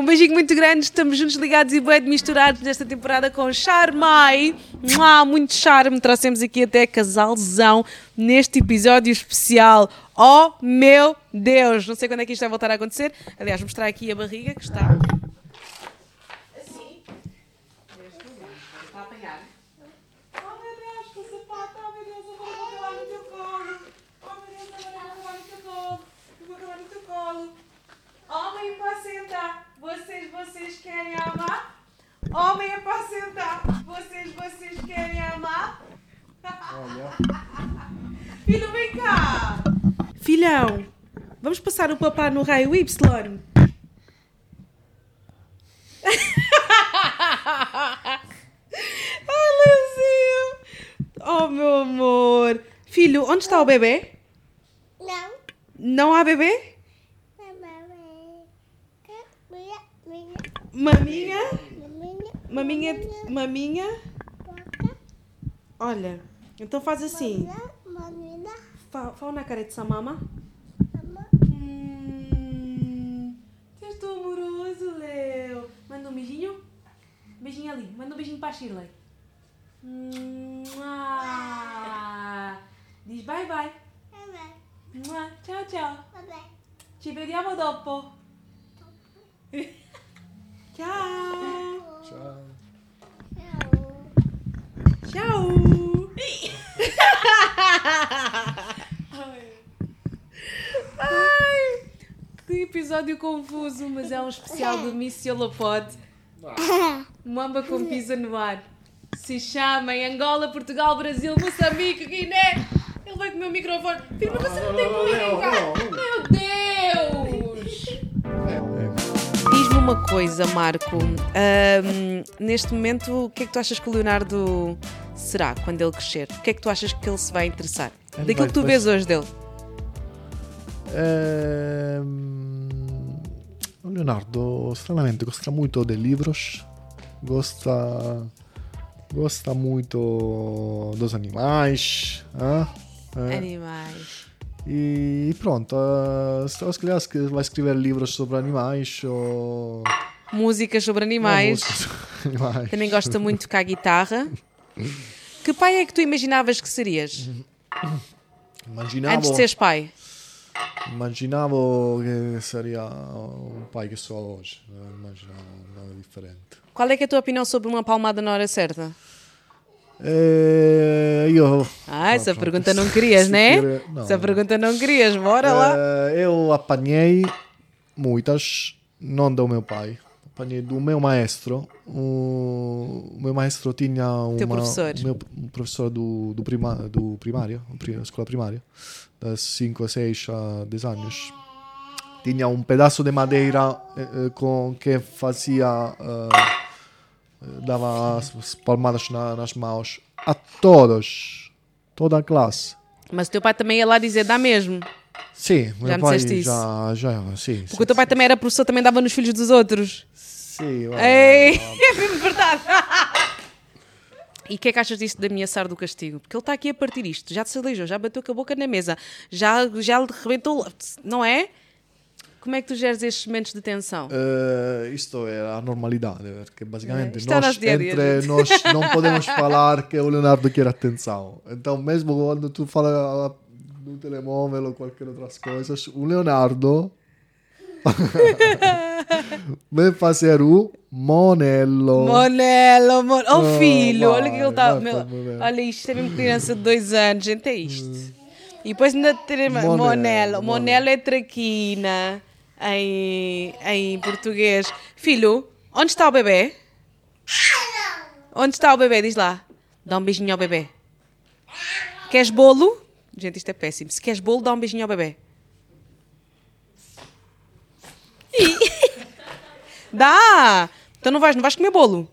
Um beijinho muito grande, estamos juntos, ligados e bem misturados nesta temporada com Charmai. Mua, muito charme, trouxemos aqui até casalzão neste episódio especial. Oh meu Deus! Não sei quando é que isto vai voltar a acontecer. Aliás, mostrar aqui a barriga que está. Assim. Está a apanhar. Oh meu Deus, que sapato! Oh meu Deus, agora vou acabar no teu colo! Oh meu Deus, agora vou acabar no teu colo! Eu vou acabar no teu colo! Homem apacenta! Vocês, querem amar? Homem apacenta! Vocês, vocês querem amar? Filho, vem cá! Filhão, vamos passar o papá no raio Y? Ai, Leozinho! Oh, meu amor! Filho, onde está o bebê? Não. Não há bebê? Maminha? Maminha? Maminha? Olha, então faz assim. Fa- Fala na cara de sua mama. Hum, Você tão amoroso, Leo. Manda um beijinho. Beijinho ali. Manda um beijinho para a Shirley. Diz bye bye. Mua. Tchau, tchau. Ci vediamo dopo. Ciao. Ciao. Ciao. Ai, que episódio confuso, mas é um especial do Missiolopod. Mamba com pizza no ar. Se chama em Angola, Portugal, Brasil, Moçambique, Guiné. Ele vai comer o microfone. Filho, mas você não tem não, Meu Deus! Diz-me uma coisa, Marco. Ahm, neste momento, o que é que tu achas que o Leonardo será quando ele crescer? O que é que tu achas que ele se vai interessar? Ele Daquilo vai- que tu vês hoje dele. O Leonardo, stranamente, gosta muito de livros, gosta, gosta muito dos animais. ah, eh, Animais. E pronto, eh, se calhar vai escrever livros sobre animais ou. Músicas sobre animais. músicas sobre animais. Também gosta muito de tocar guitarra. Que pai é que tu imaginavas que serias? Immaginavo, Antes de seres pai? Immaginavo che seria un pai so oggi, non immaginavo nada differente. Qual é que é a tua opinião sobre uma palmada na hora certa? Eh, io Ah, essa pronto. pergunta não querias, né? querer- não, essa não. pergunta não querias, bora lá. Eu apanhei muitas, não do meu pai, apanhei do meu maestro. O, meu maestro tinha uma, Teu professor. meu um professor do, do, prima, do primário, pri- escola primária, das 5, 6 a 10 anos. Tinha um pedaço de madeira eh, eh, com que fazia eh, dava as as palmadas na- nas mãos a todos, toda a classe. Mas o teu pai também ia lá dizer, dá mesmo. Sim, Já me disseste isso? já, já, sim. Porque o teu pai também era professor, também dava nos filhos dos outros. Sim, Ei, é mesmo verdade. E o que é que achas disso de ameaçar do castigo? Porque ele está aqui a partir isto, já te aleijou, já bateu com a boca na mesa, já, já lhe rebentou, não é? Como é que tu geres estes momentos de tensão? Eh, isto é a normalidade, porque basicamente Isto é nós, dia dia, entre gente. nós não podemos falar que o Leonardo quer atenção. Então, mesmo quando tu fala do telemóvel ou qualquer outras coisas, o Leonardo vai fazer o Monello. Monelo, mon... oh Oh, filho, vai, olha que ele está. vai, meu-. Olha isto, é mesmo criança de dois anos, gente, é isto. E depois ainda teremos Monelo, Monelo. Monelo. Monelo é traquina em, em português. Filho, onde está o bebê? Onde está o bebê? Diz lá. Dá um beijinho ao bebê. Queres bolo? Gente, isto é péssimo. Se queres bolo, dá um beijinho ao bebê. Dá! Então não vais, não vais comer bolo.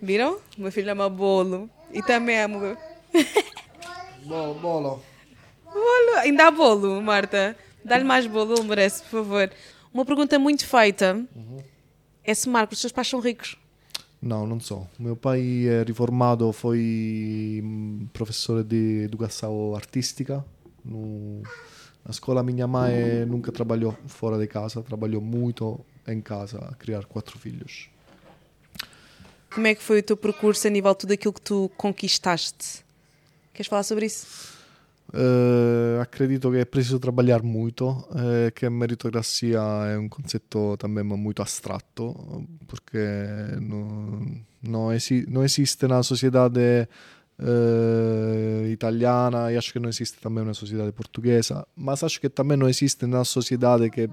Viram? O meu filho ama bolo. E também amo. Bolo, bolo. Bolo. Ainda há bolo, Marta. Dá-lhe mais bolo, ele merece, por favor. Uma pergunta muito feita é se Marcos, os seus pais são ricos. Não, não sou. Meu pai é reformado, foi professor de educação artística no, Na escola minha mãe nunca trabalhou fora de casa, trabalhou muito em casa a criar quatro filhos. Como é que foi o teu percurso a nível de tudo aquilo que tu conquistaste? Queres falar sobre isso? Uh, acredito che è preciso trabalhar muito, eh, che meritocrazia è un concetto também muito astratto, perché non, non, esi- non esiste na sociedade uh, italiana e acho que não existe também na sociedade portuguesa, mas acho que também não existe na sociedade que,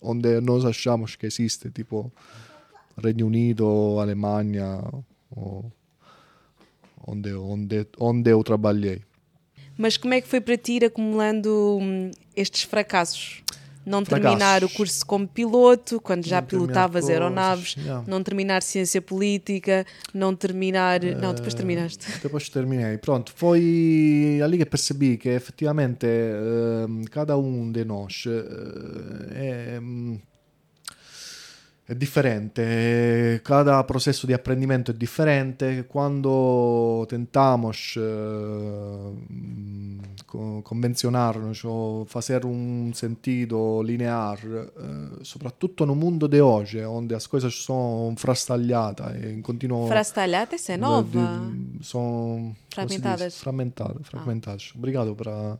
onde nós achamos que existe, tipo Regno Unito, Alemanha, ou onde, onde, onde eu trabalhei. Mas como é que foi para ti ir acumulando hum, estes fracassos? Não Fracassos. terminar o curso como piloto, quando já Não pilotavas aeronaves, yeah. não terminar ciência política, não terminar. Não, depois terminaste. Depois terminei. Pronto, foi ali que percebi que effettivamente ehm, cada um de nós eh, è, mm, è differente, cada processo di apprendimento è differente. Quando tentamos eh, mm, co- convencionarnos o fazer um sentido linear, eh, soprattutto no mundo de hoje, onde as coisas sono frastagliate e in continuo Frase talhada, essa é nova. de- são Fragmentadas. fragmentadas. fragmentadas. Obrigado para.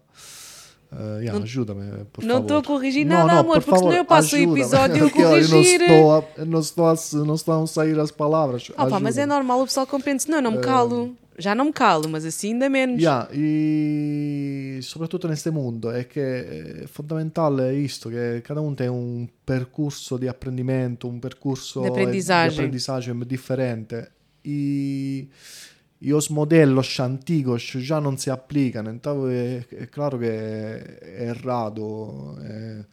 Uh, yeah, ajuda-me, por não favor. estou a corrigir Não, nada, não, amor, por porque senão eu passo o episódio a eu. Não estou, a, não, não estão a sair as palavras. Ah, pá, mas é normal, o pessoal compreende. Não, não me calo. Já não me calo, mas assim ainda menos. Yeah, e soprattutto neste mundo è che è fondamentale isto, che cada um tem um percorso di apprendimento, un percorso Di apprendizagem. di apprendizagem differente e, e os modelos antigos já não se applicano, então è, è claro che è errato, è,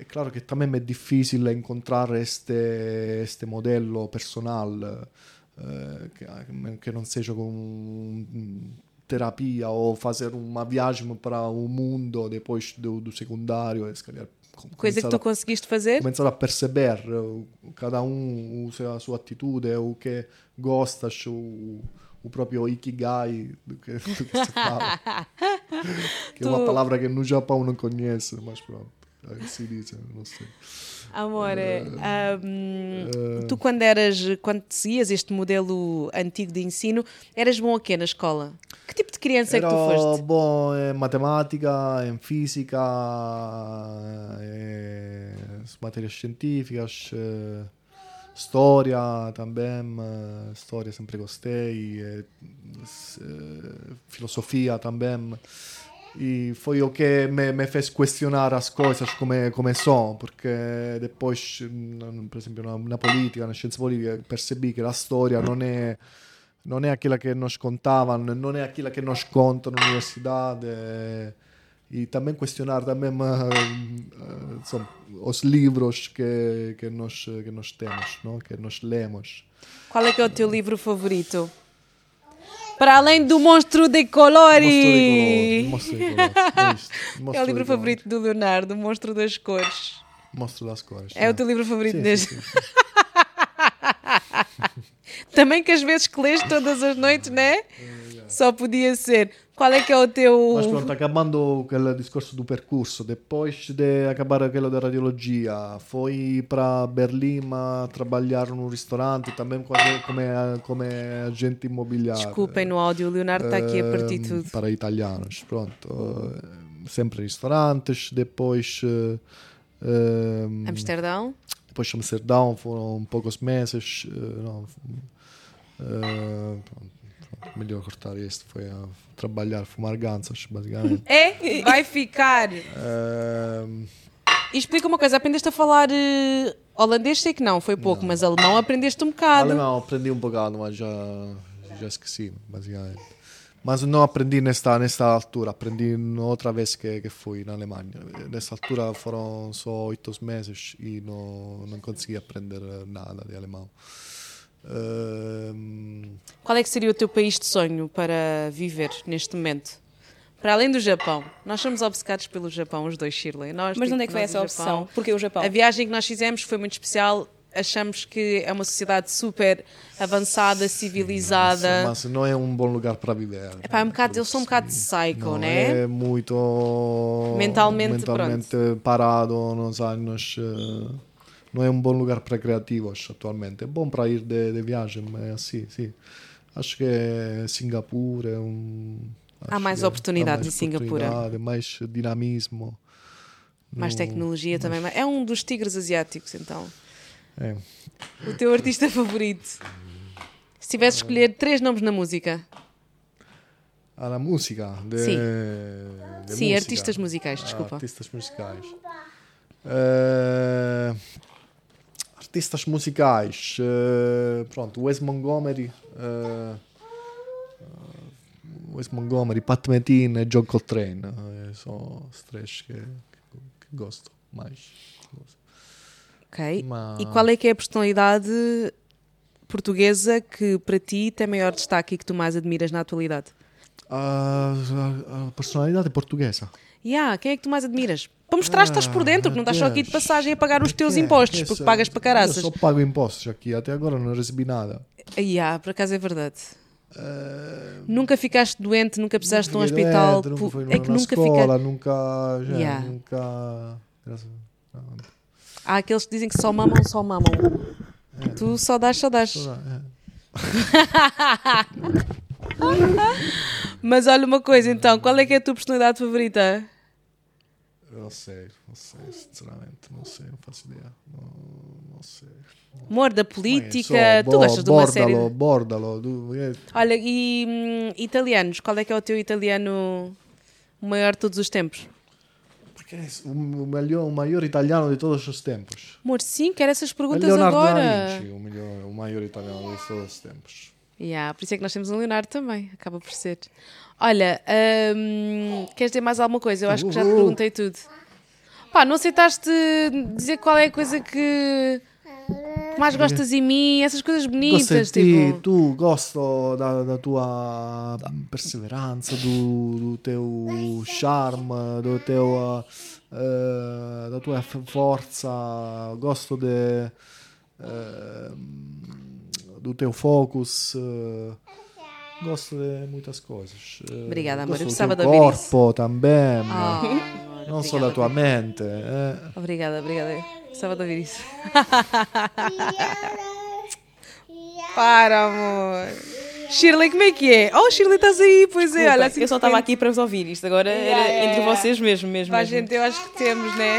è claro che também è difficile incontrare este, este modello personal eh, che, che non seja com terapia ou fazer uma viagem para o mundo depois do, do secundário, se calhar com- Coisa que tu a- conseguiste fazer. começar a perceber uh, cada um usa a sua atitude, o que gosta, o, o próprio ikigai do que, do que se fala. que é uma Tu- palavra que no Japão não conhece, mas pronto, diz, não sei. Amor, Eh, ahm, tu quando eras, quando seguias este modelo antigo de ensino, eras bom a quê na escola? Que tipo de criança é que tu foste? bom em matemática, em física, em matérias científicas, eh, história também, eh, história sempre gostei, eh, eh, filosofia também. E foi o que me, me fez questionar as coisas come, come sono, perché depois, mm, per esempio, na, na politica, na scienza politica, percebi che la storia non è, non è aquela que nos contavam, não é aquela que nos contam na universidade. E também questionar também eh, eh, insomma, os livros que, que, nós, que nós temos, não? que nós lemos. Qual é que é o teu livro favorito? Para além do Monstro de Colori! Monstro de colores. É. É o livro favorito do Leonardo, o Monstro das Cores. Monstro das cores. É o teu livro favorito Sim, desde. sim, sim. Também que às vezes que lês todas as noites, né? Só podia ser. Qual é que é o teu. Mas pronto, acabando aquele discorso do percurso, depois de acabar aquilo da radiologia, fui para Berlim a trabalhar num restaurante, também como, como, agente imobiliário. Desculpem no áudio, o Leonardo está aqui a partir Ehm, tudo. Para italianos, pronto. eh, sempre restaurantes, depois... eh, ehm, Amsterdão? depois Amsterdão, foram poucos meses. eh, não, eh, pronto, melhor cortar este, foi a trabalhar, fumar gansos, basicamente. É? Vai ficar. Ehm, E explica uma coisa, aprendeste a falar eh, holandês? Sei que não, foi pouco, mas alemão aprendeste um bocado. alemão aprendi um bocado, mas já, já esqueci, basicamente. Mas não aprendi nesta, nesta altura, aprendi outra vez que, que fui na Alemanha. Nessa altura foram só oito meses e não, não consegui aprender nada de alemão. Qual é que seria o teu país de sonho para viver neste momento? Para além do Japão. Nós somos obcecados pelo Japão, os dois, Shirley. Nós, Mas tipo, onde é que foi nós, essa o Japão- opção? Porquê o Japão? A viagem que nós fizemos foi muito especial. achamos que é uma sociedade super avançada, civilizada. Mas não é um bom lugar para viver. Epá, é um bocado, eles são um bocado psycho, Não, né? É muito Mentalmente, mentalmente parado nos anos. eh, não é um bom lugar para criativos atualmente. É bom para ir de, de viagem, mas assim, sim. Acho que Singapura é um. Há mais é- oportunidades em Singapura. mais dinamismo. Mais No- tecnologia também. É um dos tigres asiáticos, então. É. O teu artista favorito? Se tivesse de escolher três nomes na música. Ah, na música? De, Sim. de Sim, música. artistas musicais, Ah, desculpa. artistas musicais. Eh, artistas musicais. eh, pronto, Wes Montgomery. eh, Wes Montgomery, Pat e John Coltrane. eh, sono os três que, que, que gosto mais. Ok. Ma- E qual é que é a personalidade portuguesa que para ti tem maior destaque e que tu mais admiras na atualidade? A, a- a personalidade portuguesa. Yeah, quem é que tu mais admiras? Para mostrar que estás por dentro, que não estás só aqui de passagem a pagar os teus Que é? impostos, porque pagas para caraças. Eu só pago impostos aqui, até agora não recebi nada. Yeah, por acaso é verdade. Eh, Nunca ficaste doente, nunca precisaste de um hospital. doente, nunca fui é que nunca escola, fica. nunca, já, Yeah. nunca, Há aqueles que dizem que só mamam, só mamam. Tu só dás, só dás. é. Mas olha uma coisa então, qual é que é a tua personalidade favorita? Não sei, não sei, sinceramente, não sei, não faço ideia. Não, não sei. Amor da Mas política, só tu gostas de uma bordalo, série. de- Bordalo, do- é, Olha, e hum, italianos, qual é que é o teu italiano maior de todos os tempos? porque é o, melhor, o maior italiano de todos os tempos. Amor, sim, quero essas É perguntas Leonardo agora. da Vinci, o, melhor, o maior italiano de todos os tempos. Yeah, por isso é que nós temos um Leonardo também, acaba por ser. Olha, hum, queres dizer mais alguma coisa? Eu acho que já te perguntei tudo. Pá, não aceitaste dizer qual é a coisa que mais gostas em mim, essas coisas bonitas, Gosto tipo. tu gosto da, da tua perseveranza, do, do teu charme, do teu, eh, da tua f- forza, gosto de, eh, do teu focus, eh, gosto de muitas coisas. Eh, Obrigada, amor, gosto eu do precisava teu de ouvir isso. corpo também, Ah, não só da tua mente. eh. Obrigada, obrigada. Gostava de ouvir isso. Para, amor. Shirley, como é que é? Oh, Shirley, estás aí, pois é. Olha, assim eu só estava aqui para vos ouvir. Isto agora era Yeah, yeah, entre yeah. vocês mesmo, mesmo. Pá, mesmo. gente, eu acho que temos, né?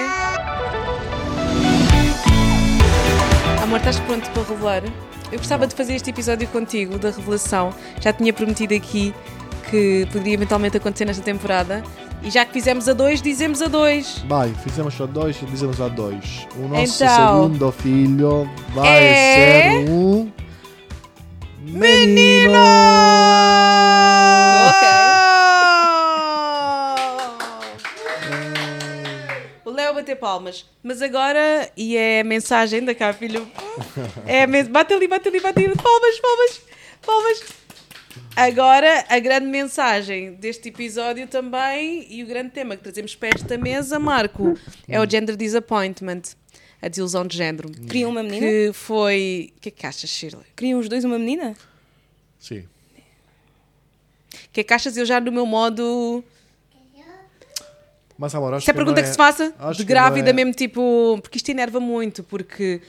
Amor, estás pronto para revelar? Eu gostava de fazer este episódio contigo, da revelação. Já tinha prometido aqui que poderia eventualmente acontecer nesta temporada. E já que fizemos a dois, dizemos a dois. Vai, fizemos a dois dizemos a dois. O nosso Então. segundo filho vai É- ser um menino. O bater palmas. Mas agora, e é a mensagem da cá, filho. É a bate ali, bate ali, bate ali. Palmas, palmas, palmas. Agora, a grande mensagem deste episódio também, e o grande tema que trazemos para esta mesa, Marco, é o gender disappointment. A desilusão de género. Queriam uma menina? Que foi. O que é que achas, Shirley? Queriam os dois uma menina? Sim. O que é que achas eu já no meu modo. Mas amor, acho é a que pergunta não que se faça acho de que grávida é- mesmo, tipo. Porque isto enerva muito, porque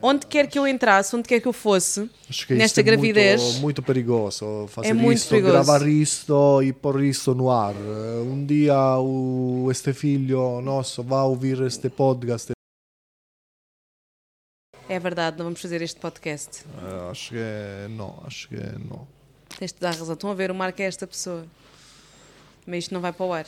onde quer que eu entrasse, onde quer que eu fosse, Acho que nesta isto é gravidez. muito, muito perigoso fazer É muito isto, perigoso. gravar isto e pôr isto no ar. Eh, Um dia o, este filho nosso vai ouvir este podcast. É verdade, não vamos fazer este podcast. Eh, acho que não, acho que não. Tens de dar razão. Estão a ver, o Marco é esta pessoa. Mas isto não vai para o ar.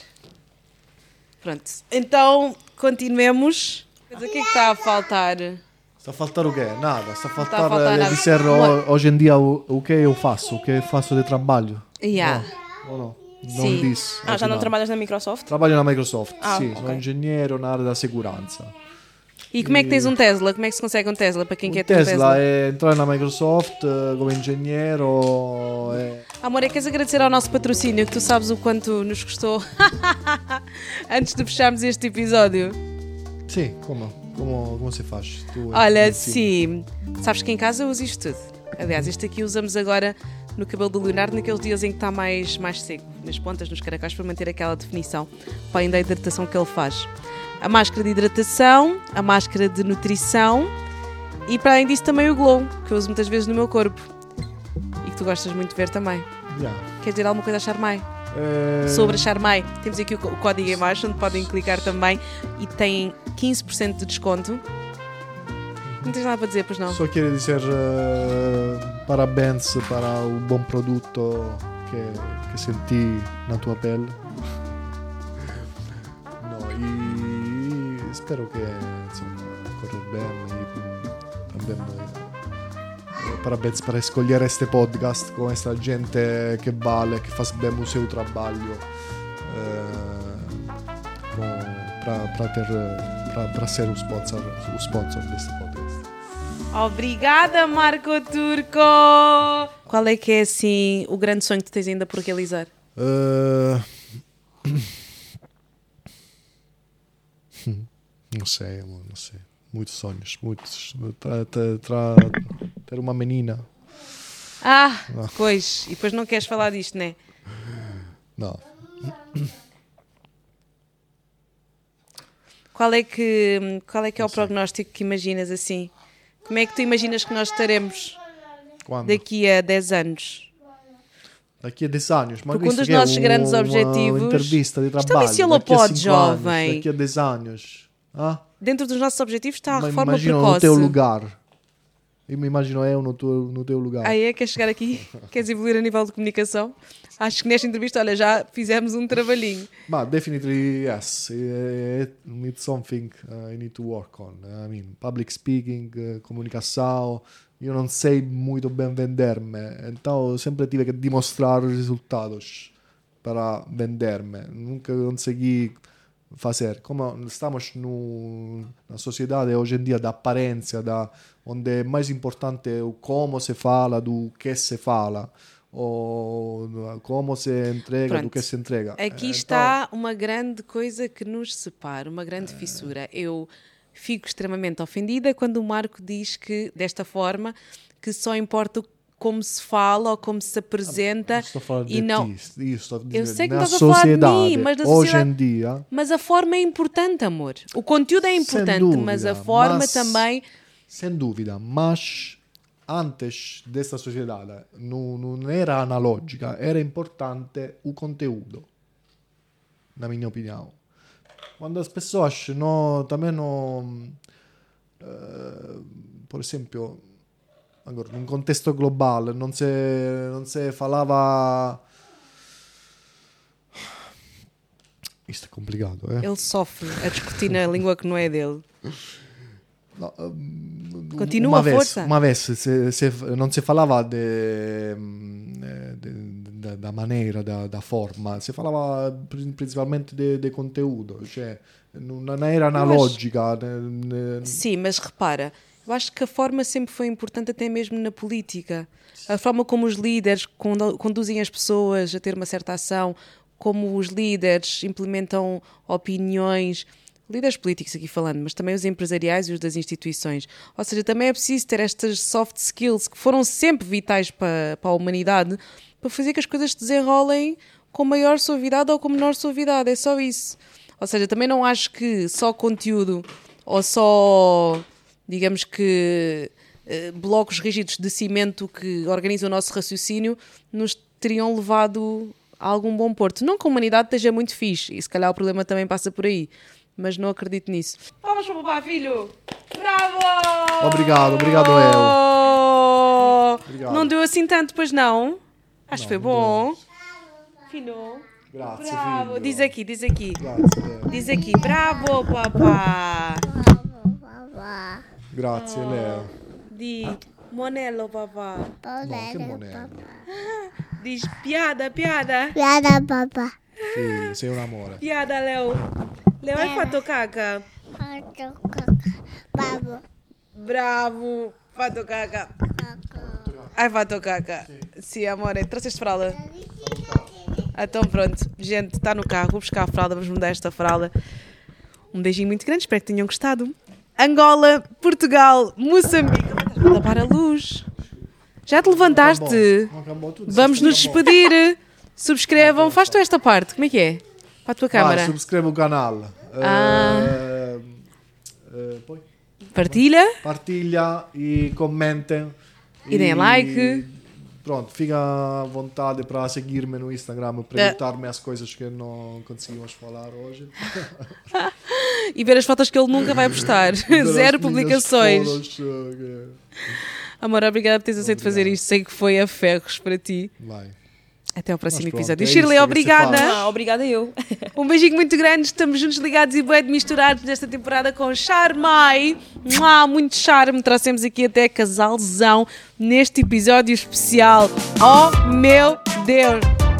Pronto. Então, continuemos. Mas o que é que está a faltar? Está a faltar o quê? Nada. Está a faltar, a faltar eh, nada. dizer ho- hoje em dia o, o que eu faço, o que faço de trabalho. Yeah. Ou não? Sim. Não disse. Ah, já não final. trabalhas na Microsoft? Trabalho na Microsoft, Ah, sim. ok. Sou engenheiro na área da segurança. E como é que tens um Tesla? Como é que se consegue um Tesla? Para quem O quer ter um Tesla Tesla? é entrar na Microsoft eh, come engenheiro. É... Amor, é queres agradecer ao nosso patrocínio, que tu sabes o quanto nos custou antes de fecharmos este episódio. Sim, como? Como, como se faz? Tu, Olha, sim. Sabes que em casa eu uso isto tudo. Aliás, este aqui usamos agora no cabelo do Leonardo naqueles dias em que está mais, mais seco, nas pontas, nos caracóis, para manter aquela definição, para além da hidratação que ele faz. A máscara de hidratação, a máscara de nutrição e para além disso também o glow, que eu uso muitas vezes no meu corpo. E que tu gostas muito de ver também. Yeah. Quer dizer alguma coisa a Charmai? Eh, Sobre a Charmai, temos aqui o, código em baixo onde podem clicar também e têm 15% de desconto. Não tens nada para dizer, pois não? Só quero dizer eh, parabéns para o bom produto que, que senti na tua pele. No, e espero que insomma, corra bem e também parabéns para escolher este podcast com esta gente que vale, que faz bem o seu trabalho eh, para ter para ser o sponsor, o sponsor deste podcast. Obrigada, Marco Turco! Qual é que é, assim, o grande sonho que tu tens ainda por realizar? Eh, não sei, amor, não sei. Muitos sonhos, muitos. Tra- tra- tra- ter uma menina. Ah, pois, e depois não queres falar disto, né? Não. Qual é que, qual é, que é o prognóstico que imaginas assim? Como é que tu imaginas que nós estaremos Quando? daqui a 10 anos? Daqui a 10 anos. Mas Porque um dos é nossos grandes uma objetivos- entrevista de Isto é um trabalho. a cinco anos, jovem. daqui a 10 anos. Ah? Dentro dos nossos objetivos está a Ma- reforma imagino precoce. no teu lugar. Eu me imagino eu no teu, no teu lugar. Ah, é? Queres chegar aqui? Queres evoluir a nível de comunicação? Acho que nesta entrevista, olha, já fizemos um trabalhinho. But definitely yes, it, it's something uh, I need to work on. I mean, public speaking, comunicação. Eu não sei muito bem vender-me, então eu sempre tive que demonstrar resultados para vender-me. Nunca consegui fazer. Como estamos no, na sociedade hoje em dia da aparência, da, onde é mais importante o como se fala do que se fala, ou do- como se entrega do Pronto. que se entrega. Aqui Então, está uma grande coisa que nos separa, uma grande É. fissura. Eu fico extremamente ofendida quando o Marco diz que, desta forma, que só importa o- como se fala ou como se apresenta não estou a falar de e não. ti, isso a Eu dizer, sei que estás a falar de mim, mas na hoje em dia, Mas a forma é importante, amor. O conteúdo é importante, mas a dúvida, forma mas- também. sem dúvida, mas antes desta sociedade não, não era analógica, era importante o conteúdo, na minha opinião. Quando as pessoas não, também não, eh, por exemplo, agora, num contexto global, não se, não se falava... Isto é complicado, é? Ele sofre a discutir na língua que não é dele. No, um, Continua, uma vez, força. Uma vez se, se, non si parlava de, mm, eh, de- da, da maneira, da, da forma, si parlava pri- principalmente de, de conteúdo, cioè non non era analogica. ne- ne- Sim, mas repara, eu acho que a forma sempre foi importante, até mesmo na política. A forma como os líderes condu- conduzem as pessoas a ter uma certa ação, como os líderes implementam opiniões. Líderes políticos aqui falando, mas também os empresariais e os das instituições. Ou seja, também é preciso ter estas soft skills que foram sempre vitais para, para a humanidade para fazer que as coisas se desenrolem com maior suavidade ou com menor suavidade. É só isso. Ou seja, também não acho que só conteúdo ou só, digamos que, eh, blocos rígidos de cimento que organizam o nosso raciocínio nos teriam levado a algum bom porto. Não que a humanidade esteja muito fixe, e se calhar o problema também passa por aí, mas não acredito nisso. Vamos para o papá, filho! Bravo! Obrigado, obrigado eu. Obrigado. Não deu assim tanto, pois não? Acho que foi bom. Filho, Grazie, bravo! figlio. Diz aqui, diz aqui. Grazie, Leo. Diz aqui, bravo, papá! Grazie, Leo. Di monello, papá. No, che monello. Diz piada, piada. Piada, papà. Figlio, sei un amore. Piada, Leo. Leo, hai fatto caca? Fatto caca. Babbo. Bravo, fatto caca. Hai fatto caca. Sim, amore, trouxeste fralda? Então pronto, gente, está no carro, vou buscar a fralda, vamos mudar esta fralda. Um beijinho muito grande, espero que tenham gostado. Angola, Portugal, Moçambique. Estás a tapar a luz. Já te levantaste? Vamos nos despedir. Subscrevam. Faz tu esta parte. Como é que é? Para a tua Ah, câmara. subscreva o canal. Ah. Eh, eh, Partilha. partilha e comentem. E deem like. Pronto, fica à vontade para seguir-me no Instagram, É. perguntar-me as coisas que não conseguimos falar hoje. E ver as fotos que ele nunca vai postar. Zero publicações. fotos, que- Amor, obrigada por teres aceito fazer isto. Sei que foi a ferros para ti. Vai. Até ao próximo Mas pronto, episódio. é Shirley, isso, é obrigada. Ah, obrigada eu. Um beijinho muito grande. Estamos juntos, ligados e bem misturados nesta temporada com Charmai. Muito charme. Trouxemos aqui até casalzão neste episódio especial. Oh meu Deus!